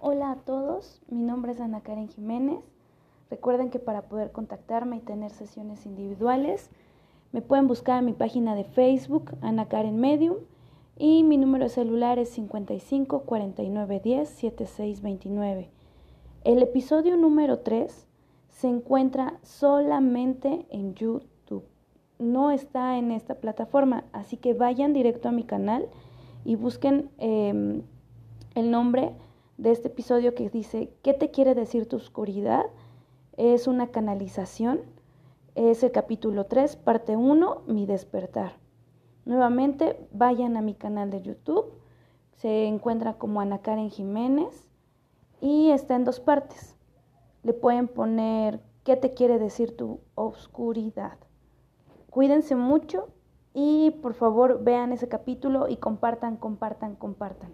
Hola a todos, mi nombre es Ana Karen Jiménez. Recuerden que para poder contactarme y tener sesiones individuales, me pueden buscar en mi página de Facebook, Ana Karen Medium, y mi número de celular es 55 49 10 76 29. El episodio número 3 se encuentra solamente en YouTube. No está en esta plataforma, así que vayan directo a mi canal y busquen eh, el nombre de este episodio que dice, ¿qué te quiere decir tu oscuridad? Es una canalización. Es el capítulo 3, parte 1, mi despertar. Nuevamente, vayan a mi canal de YouTube. Se encuentra como Ana Karen Jiménez y está en dos partes. Le pueden poner qué te quiere decir tu oscuridad. Cuídense mucho y por favor vean ese capítulo y compartan, compartan, compartan.